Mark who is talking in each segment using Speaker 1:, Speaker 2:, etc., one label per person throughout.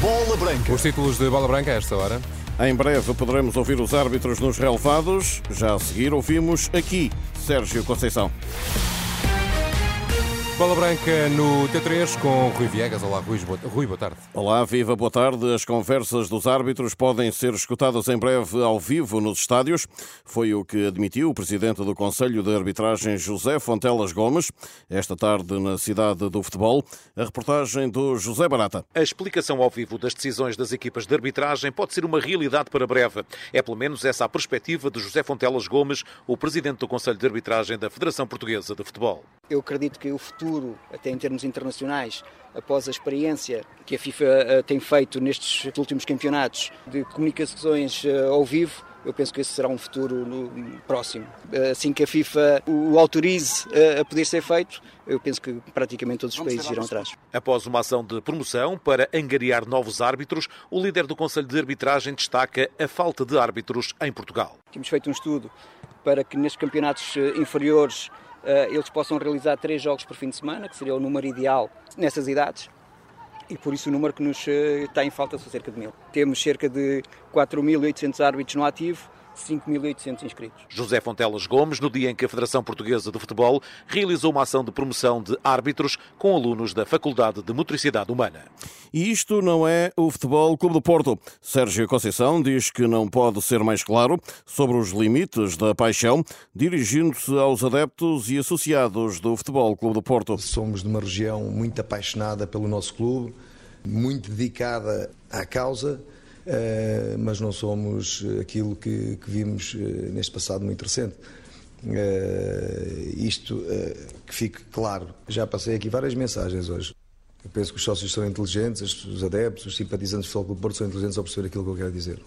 Speaker 1: Bola Branca.
Speaker 2: Os títulos de Bola Branca a esta hora.
Speaker 3: Em breve poderemos ouvir os árbitros nos relevados. Já a seguir ouvimos aqui Sérgio Conceição.
Speaker 2: Bola Branca no T3 com Rui Viegas. Olá, Rui, boa, Rui, boa tarde.
Speaker 3: Olá, viva, boa tarde. As conversas dos árbitros podem ser escutadas em breve ao vivo nos estádios. Foi o que admitiu o presidente do Conselho de Arbitragem, José Fontelas Gomes, esta tarde na cidade do futebol. A reportagem do José Barata.
Speaker 4: A explicação ao vivo das decisões das equipas de arbitragem pode ser uma realidade para breve. É pelo menos essa a perspectiva de José Fontelas Gomes, o presidente do Conselho de Arbitragem da Federação Portuguesa de Futebol.
Speaker 5: Eu acredito que o futuro, até em termos internacionais, após a experiência que a FIFA eh, tem feito nestes últimos campeonatos de comunicações eh, ao vivo, eu penso que esse será um futuro próximo. Eh, assim que a FIFA o autorize a poder ser feito, eu penso que praticamente todos os países irão atrás.
Speaker 4: Após uma ação de promoção para angariar novos árbitros, o líder do Conselho de Arbitragem destaca a falta de árbitros em Portugal.
Speaker 5: Temos feito um estudo para que nestes campeonatos inferiores eles possam realizar três jogos por fim de semana, que seria o número ideal nessas idades. E por isso o número que nos eh, está em falta são cerca de mil. Temos cerca de 4.800 árbitros no ativo 5.800 inscritos.
Speaker 4: José Fontelas Gomes, no dia em que a Federação Portuguesa de Futebol realizou uma ação de promoção de árbitros com alunos da Faculdade de Motricidade Humana.
Speaker 3: E isto não é o Futebol Clube do Porto. Sérgio Conceição diz que não pode ser mais claro sobre os limites da paixão, dirigindo-se aos adeptos e associados do Futebol Clube do Porto.
Speaker 6: Somos de uma região muito apaixonada pelo nosso clube, muito dedicada à causa mas não somos aquilo que, que vimos eh, neste passado muito recente. Uh, isto que fique claro. Já passei aqui várias mensagens hoje. Eu penso que os sócios são inteligentes, os adeptos, os simpatizantes do Futebol do Porto são inteligentes ao perceber aquilo que eu quero dizer.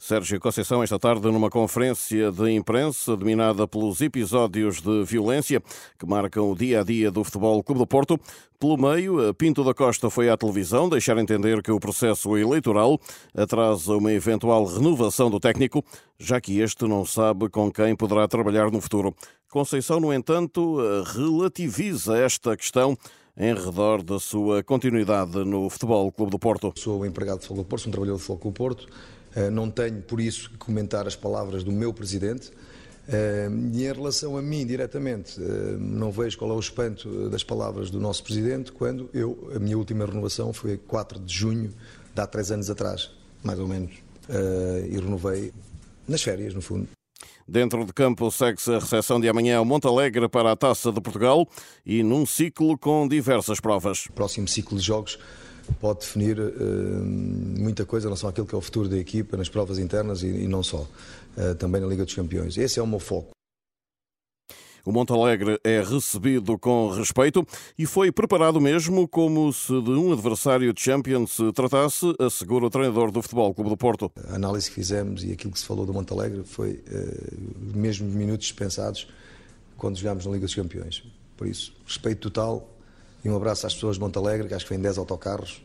Speaker 3: Sérgio Conceição, esta tarde, numa conferência de imprensa dominada pelos episódios de violência que marcam o dia a dia do Futebol Clube do Porto. Pelo meio, Pinto da Costa foi à televisão deixar entender que o processo eleitoral atrasa uma eventual renovação do técnico, já que este não sabe com quem poderá trabalhar no futuro. Conceição, no entanto, relativiza esta questão em redor da sua continuidade no Futebol Clube do Porto.
Speaker 6: Sou empregado do Futebol do Porto, sou um trabalhador do Futebol Clube do Porto não tenho, por isso, que comentar as palavras do meu presidente. Eh, e em relação a mim, diretamente, eh, não vejo qual é o espanto das palavras do nosso presidente quando eu, a minha última renovação foi 4 de junho de há três anos atrás, mais ou menos. E renovei nas férias, no fundo.
Speaker 3: Dentro de campo segue-se a recepção de amanhã ao Montalegre para a Taça de Portugal e num ciclo com diversas provas.
Speaker 6: Próximo ciclo de jogos pode definir uh, muita coisa em relação àquilo que é o futuro da equipa nas provas internas e, e não só, uh, também na Liga dos Campeões. Esse é o meu foco.
Speaker 3: O Montalegre é recebido com respeito e foi preparado mesmo como se de um adversário de Champions se tratasse, assegura o treinador do Futebol Clube do Porto.
Speaker 6: A análise que fizemos e aquilo que se falou do Montalegre foi uh, mesmo minutos dispensados quando jogámos na Liga dos Campeões. Por isso, respeito total e um abraço às pessoas de Montalegre, que acho que vêm 10 autocarros,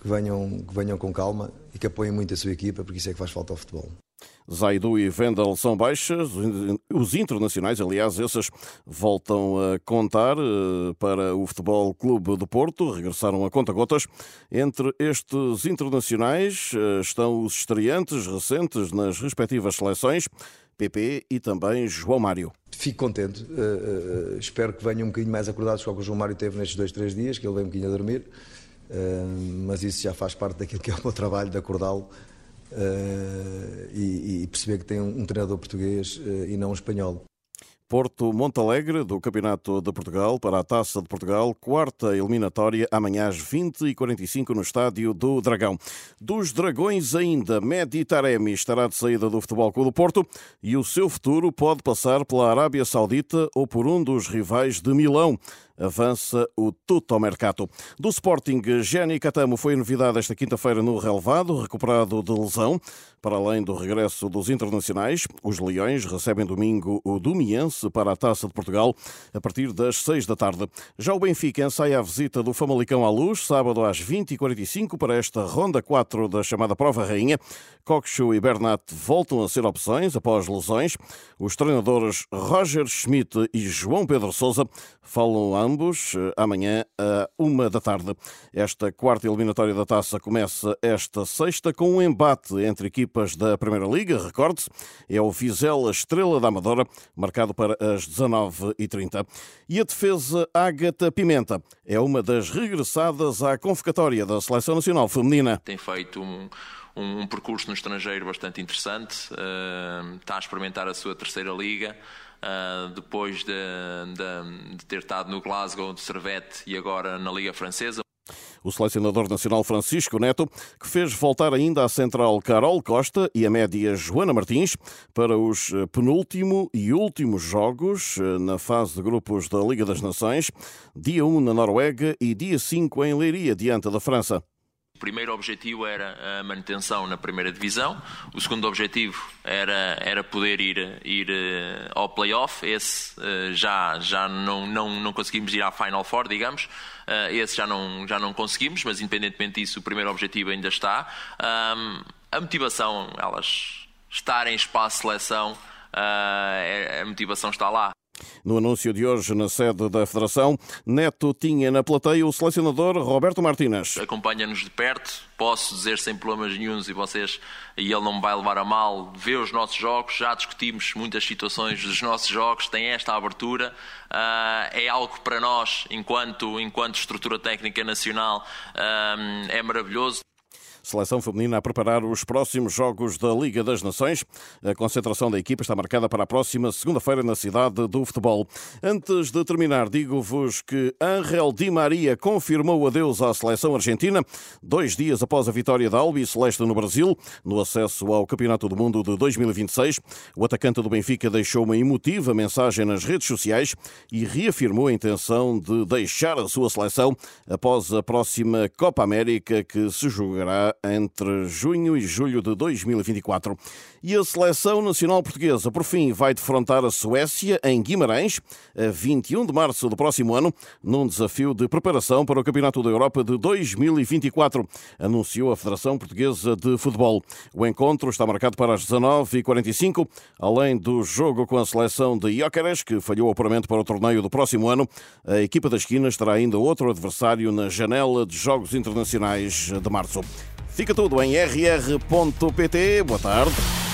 Speaker 6: que venham, que venham com calma e que apoiem muito a sua equipa, porque isso é que faz falta ao futebol.
Speaker 3: Zaidu e Vendel são baixas, os internacionais, aliás, esses voltam a contar eh, para o Futebol Clube do Porto, regressaram a conta-gotas. Entre estes internacionais eh, estão os estreantes recentes nas respectivas seleções, PP e também João Mário.
Speaker 6: Fico contente, uh, uh, espero que venham um bocadinho mais acordados com o que o João Mário teve nestes dois, três dias, que ele veio um bocadinho a dormir, mas isso já faz parte daquilo que é o meu trabalho, de acordá-lo e, e, perceber que tem um, um treinador português e não um espanhol.
Speaker 3: Porto Montalegre, do Campeonato de Portugal para a Taça de Portugal, quarta eliminatória, amanhã às 20h45 no Estádio do Dragão. Dos Dragões ainda, Medi Taremi estará de saída do Futebol Clube do Porto e o seu futuro pode passar pela Arábia Saudita ou por um dos rivais de Milão avança o Tutto Mercato. Do Sporting, Jenny Catamo foi novidade esta quinta-feira no relevado, recuperado de lesão. Para além do regresso dos internacionais, os Leões recebem domingo o Domiense para a Taça de Portugal a partir das 6 da tarde. Já o Benfica ensaia a visita do Famalicão à Luz, sábado às 20h45 para esta ronda 4 da chamada Prova Rainha. Coxo e Bernat voltam a ser opções após lesões. Os treinadores Roger Schmidt e João Pedro Sousa falam ambos eh, amanhã a uma da tarde. Esta quarta eliminatória da Taça começa esta sexta com um embate entre equipes equipas da Primeira Liga, recorde-se, é o Vizela Estrela da Amadora, marcado para as 19h30. E a defesa Ágata Pimenta é uma das regressadas à convocatória da Seleção Nacional Feminina.
Speaker 1: Tem feito um, um, percurso no estrangeiro bastante interessante, uh, está a experimentar a sua terceira liga. Uh, depois de, de, de, ter estado no Glasgow de Servette e agora na Liga Francesa
Speaker 3: o selecionador nacional Francisco Neto, que fez voltar ainda à central Carol Costa e a média Joana Martins para os eh, penúltimo e últimos jogos eh, na fase de grupos da Liga das Nações, dia 1 na Noruega e dia 5 em Leiria, diante da França.
Speaker 1: O primeiro objetivo era a manutenção na primeira divisão, o segundo objetivo era, era poder ir, ir uh, ao playoff. Esse uh, já, já não, não, não conseguimos ir à Final Four, digamos. Uh, esse já não, já não conseguimos, mas independentemente disso, o primeiro objetivo ainda está. A motivação, elas estarem em espaço seleção, a motivação está lá.
Speaker 3: No anúncio de hoje na sede da Federação, Neto tinha na plateia o selecionador Roberto Martínez.
Speaker 1: Acompanha-nos de perto, posso dizer sem problemas nenhums e vocês, e ele não me vai levar a mal, vê os nossos jogos, já discutimos muitas situações dos nossos jogos, tem esta abertura, uh, é algo para nós, enquanto, enquanto estrutura técnica nacional, uh, é maravilhoso.
Speaker 3: Seleção feminina a preparar os próximos jogos da Liga das Nações. A concentração da equipa está marcada para a próxima segunda-feira na cidade do futebol. Antes de terminar, digo-vos que Angel Di Maria confirmou adeus à seleção argentina dois dias após a vitória da Albi Celeste no Brasil, no acesso ao Campeonato do Mundo de 2026. O atacante do Benfica deixou uma emotiva mensagem nas redes sociais e reafirmou a intenção de deixar a sua seleção após a próxima Copa América que se jogará entre junho e julho de 2024. E a seleção nacional portuguesa, por fim, vai defrontar a Suécia em Guimarães, a 21 de março do próximo ano, num desafio de preparação para o Campeonato da Europa de 2024, anunciou a Federação Portuguesa de Futebol. O encontro está marcado para as 19h45, além do jogo com a seleção de Jóqueres, que falhou o apuramento para o torneio do próximo ano. A equipa das esquinas terá ainda outro adversário na janela de Jogos Internacionais de março. Fica tudo em rr.pt. Boa tarde.